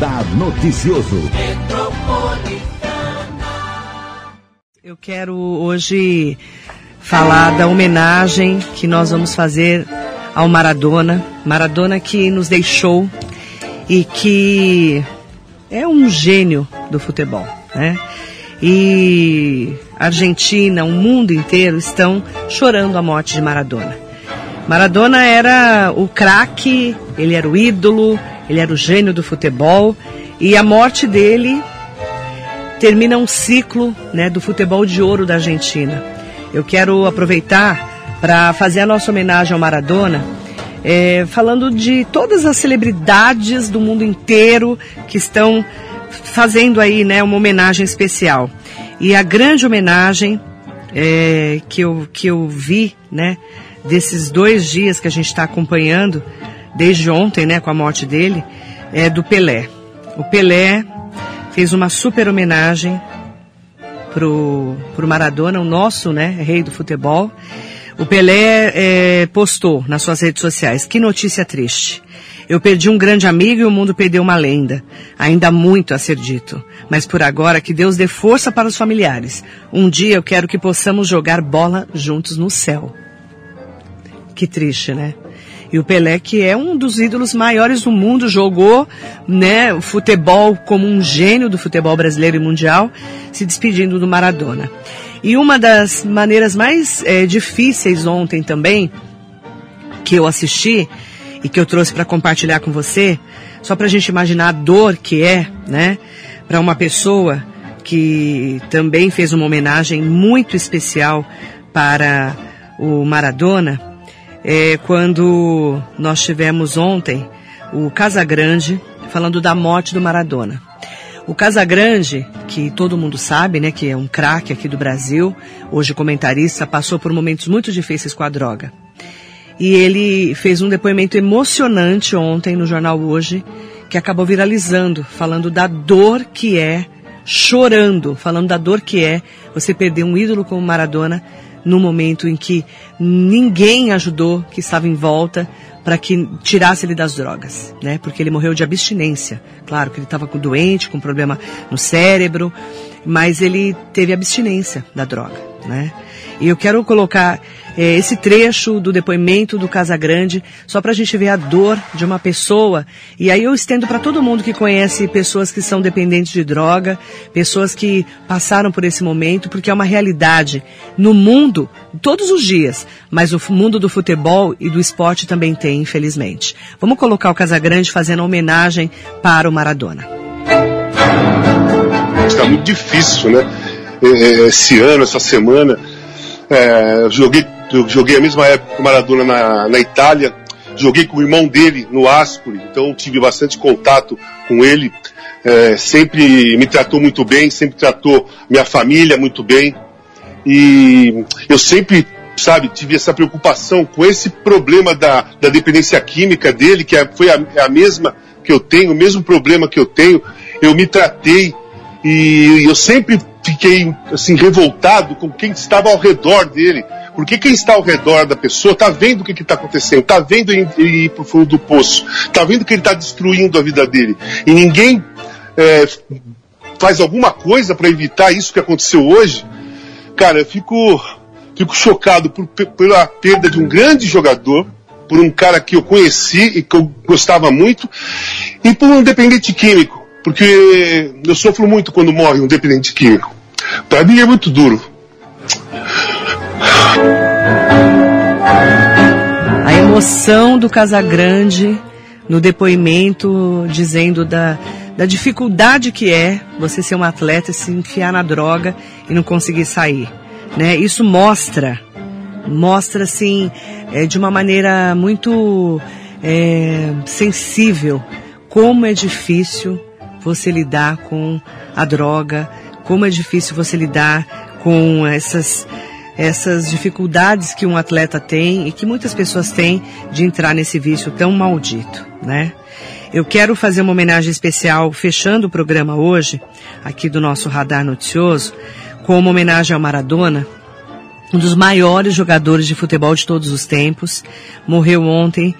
Radar Noticioso. Eu quero hoje falar da homenagem que nós vamos fazer ao Maradona. Maradona que nos deixou e que é um gênio do futebol, né? E Argentina, o mundo inteiro estão chorando a morte de Maradona. Maradona era o craque, ele era o ídolo, ele era o gênio do futebol e a morte dele termina um ciclo né, do futebol de ouro da Argentina. Eu quero aproveitar para fazer a nossa homenagem ao Maradona, é, falando de todas as celebridades do mundo inteiro que estão fazendo aí né, uma homenagem especial. E a grande homenagem é, que, eu, que eu vi, né, desses dois dias que a gente está acompanhando, desde ontem, né, com a morte dele, é do Pelé. O Pelé fez uma super homenagem pro, pro Maradona, o nosso, né, rei do futebol. O Pelé é, postou nas suas redes sociais, que notícia triste. Eu perdi um grande amigo e o mundo perdeu uma lenda. Ainda há muito a ser dito. Mas por agora, que Deus dê força para os familiares. Um dia eu quero que possamos jogar bola juntos no céu. Que triste, né? E o Pelé, que é um dos ídolos maiores do mundo, jogou né, o futebol como um gênio do futebol brasileiro e mundial, se despedindo do Maradona. E uma das maneiras mais é, difíceis ontem também, que eu assisti e que eu trouxe para compartilhar com você, só para a gente imaginar a dor que é, né, para uma pessoa que também fez uma homenagem muito especial para o Maradona, é, quando nós tivemos ontem o Casagrande falando da morte do Maradona. O Casagrande, que todo mundo sabe, né, que é um craque aqui do Brasil, hoje comentarista, passou por momentos muito difíceis com a droga. E ele fez um depoimento emocionante ontem no jornal Hoje, que acabou viralizando, falando da dor que é, chorando, falando da dor que é você perder um ídolo como Maradona no momento em que ninguém ajudou que estava em volta para que tirasse ele das drogas, né? Porque ele morreu de abstinência. Claro que ele estava doente, com problema no cérebro, mas ele teve abstinência da droga, né? E eu quero colocar é, esse trecho do depoimento do Casagrande só para a gente ver a dor de uma pessoa. E aí eu estendo para todo mundo que conhece pessoas que são dependentes de droga, pessoas que passaram por esse momento, porque é uma realidade no mundo todos os dias. Mas o mundo do futebol e do esporte também tem, infelizmente. Vamos colocar o Casagrande fazendo homenagem para o Maradona. Está muito difícil, né? É, é, esse ano, essa semana é, joguei, joguei a mesma época que o Maradona na, na Itália, joguei com o irmão dele no Ascoli, então tive bastante contato com ele. É, sempre me tratou muito bem, sempre tratou minha família muito bem. E eu sempre, sabe, tive essa preocupação com esse problema da, da dependência química dele, que é, foi a, é a mesma que eu tenho, o mesmo problema que eu tenho. Eu me tratei e eu sempre fiquei assim revoltado com quem estava ao redor dele. Porque quem está ao redor da pessoa está vendo o que está acontecendo, está vendo ele ir para o fundo do poço, está vendo que ele está destruindo a vida dele. E ninguém é, faz alguma coisa para evitar isso que aconteceu hoje. Cara, eu fico, fico chocado por, pela perda de um grande jogador, por um cara que eu conheci e que eu gostava muito, e por um dependente químico porque eu sofro muito quando morre um dependente químico. Para mim é muito duro. A emoção do Casagrande no depoimento dizendo da, da dificuldade que é você ser um atleta, se enfiar na droga e não conseguir sair. Né? Isso mostra, mostra assim, é, de uma maneira muito é, sensível como é difícil você lidar com a droga, como é difícil você lidar com essas essas dificuldades que um atleta tem e que muitas pessoas têm de entrar nesse vício tão maldito, né? Eu quero fazer uma homenagem especial, fechando o programa hoje, aqui do nosso Radar Noticioso, com uma homenagem ao Maradona, um dos maiores jogadores de futebol de todos os tempos, morreu ontem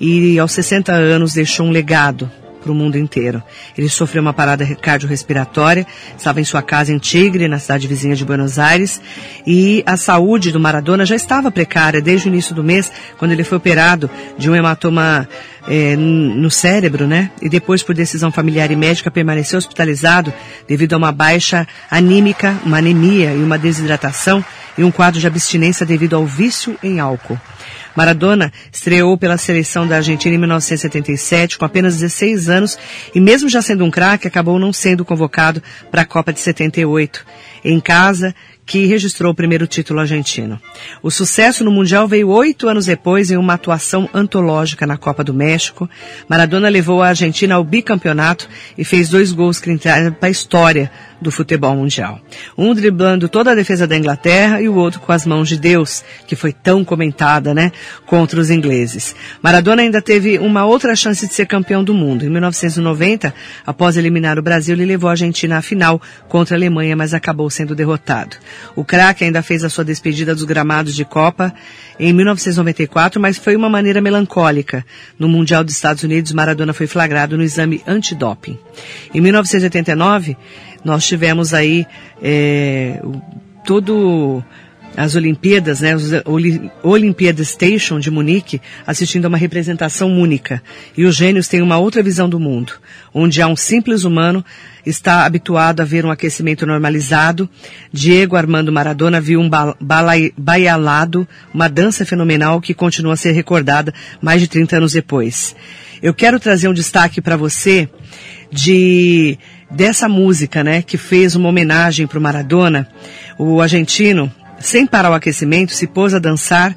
e aos 60 anos deixou um legado para o mundo inteiro. Ele sofreu uma parada cardiorrespiratória, estava em sua casa em Tigre, na cidade vizinha de Buenos Aires, e a saúde do Maradona já estava precária desde o início do mês, quando ele foi operado de um hematoma é, no cérebro, né? E depois, por decisão familiar e médica, permaneceu hospitalizado devido a uma baixa anímica, uma anemia e uma desidratação e um quadro de abstinência devido ao vício em álcool. Maradona estreou pela seleção da Argentina em 1977, com apenas 16 anos, e mesmo já sendo um craque, acabou não sendo convocado para a Copa de 78. Em casa, que registrou o primeiro título argentino. O sucesso no Mundial veio oito anos depois em uma atuação antológica na Copa do México. Maradona levou a Argentina ao bicampeonato e fez dois gols que entraram para a história do futebol mundial. Um driblando toda a defesa da Inglaterra e o outro com as mãos de Deus, que foi tão comentada, né, contra os ingleses. Maradona ainda teve uma outra chance de ser campeão do mundo. Em 1990, após eliminar o Brasil, ele levou a Argentina à final contra a Alemanha, mas acabou sendo derrotado. O craque ainda fez a sua despedida dos gramados de Copa em 1994, mas foi uma maneira melancólica. No Mundial dos Estados Unidos, Maradona foi flagrado no exame antidoping. Em 1989, nós tivemos aí é, todo as Olimpíadas, né, os Station de Munique, assistindo a uma representação única. E os gênios têm uma outra visão do mundo, onde há um simples humano está habituado a ver um aquecimento normalizado. Diego Armando Maradona viu um baialado, uma dança fenomenal que continua a ser recordada mais de 30 anos depois. Eu quero trazer um destaque para você de dessa música, né, que fez uma homenagem para o Maradona. O argentino sem parar o aquecimento, se pôs a dançar,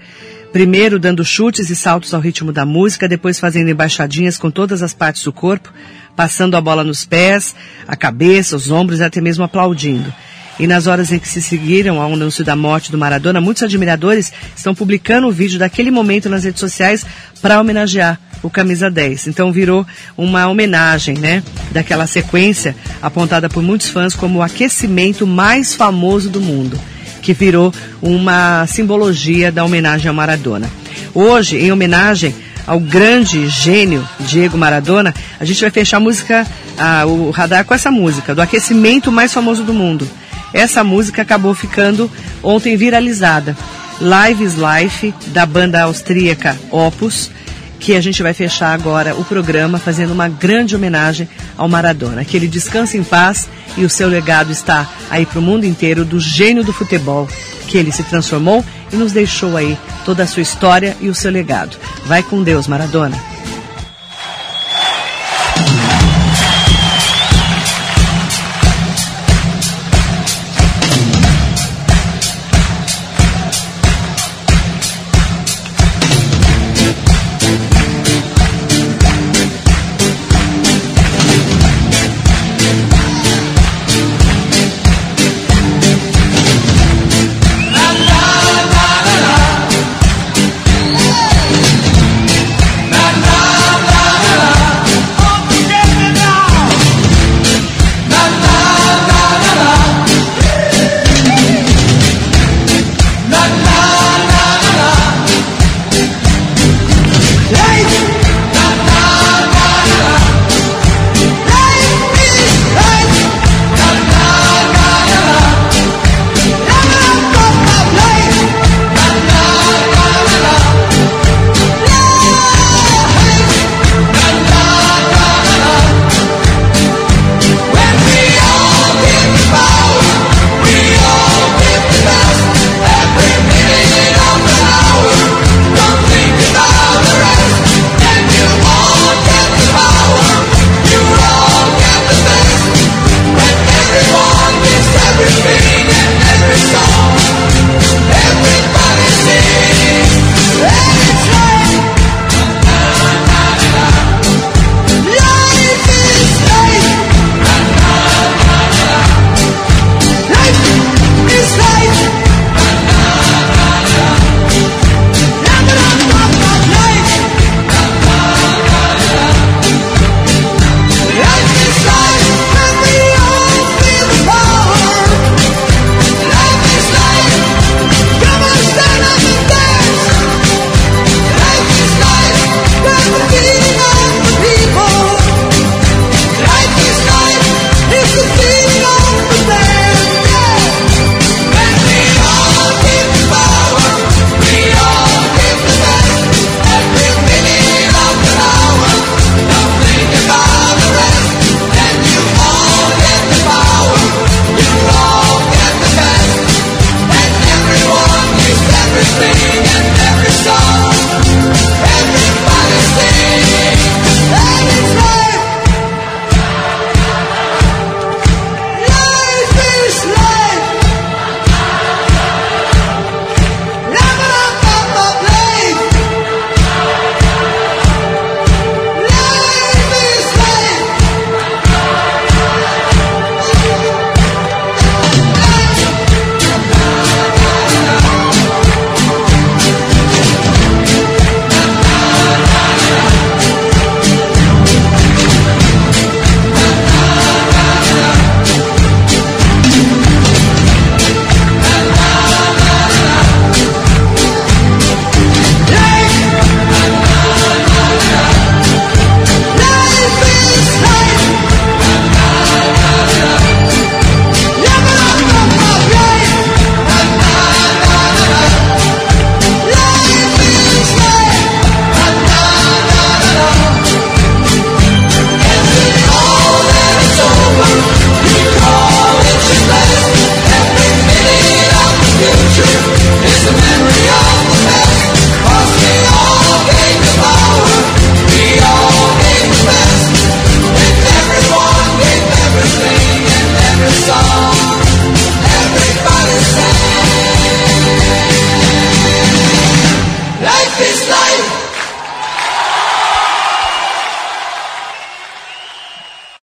primeiro dando chutes e saltos ao ritmo da música, depois fazendo embaixadinhas com todas as partes do corpo, passando a bola nos pés, a cabeça, os ombros e até mesmo aplaudindo. E nas horas em que se seguiram ao anúncio da morte do Maradona, muitos admiradores estão publicando o vídeo daquele momento nas redes sociais para homenagear o camisa 10. Então virou uma homenagem, né, daquela sequência apontada por muitos fãs como o aquecimento mais famoso do mundo que virou uma simbologia da homenagem a Maradona. Hoje, em homenagem ao grande gênio Diego Maradona, a gente vai fechar a música, a, o radar com essa música, do aquecimento mais famoso do mundo. Essa música acabou ficando ontem viralizada. Live is Life, da banda austríaca Opus, que a gente vai fechar agora o programa fazendo uma grande homenagem ao Maradona. Que ele descanse em paz e o seu legado está aí para o mundo inteiro do gênio do futebol que ele se transformou e nos deixou aí toda a sua história e o seu legado. Vai com Deus, Maradona.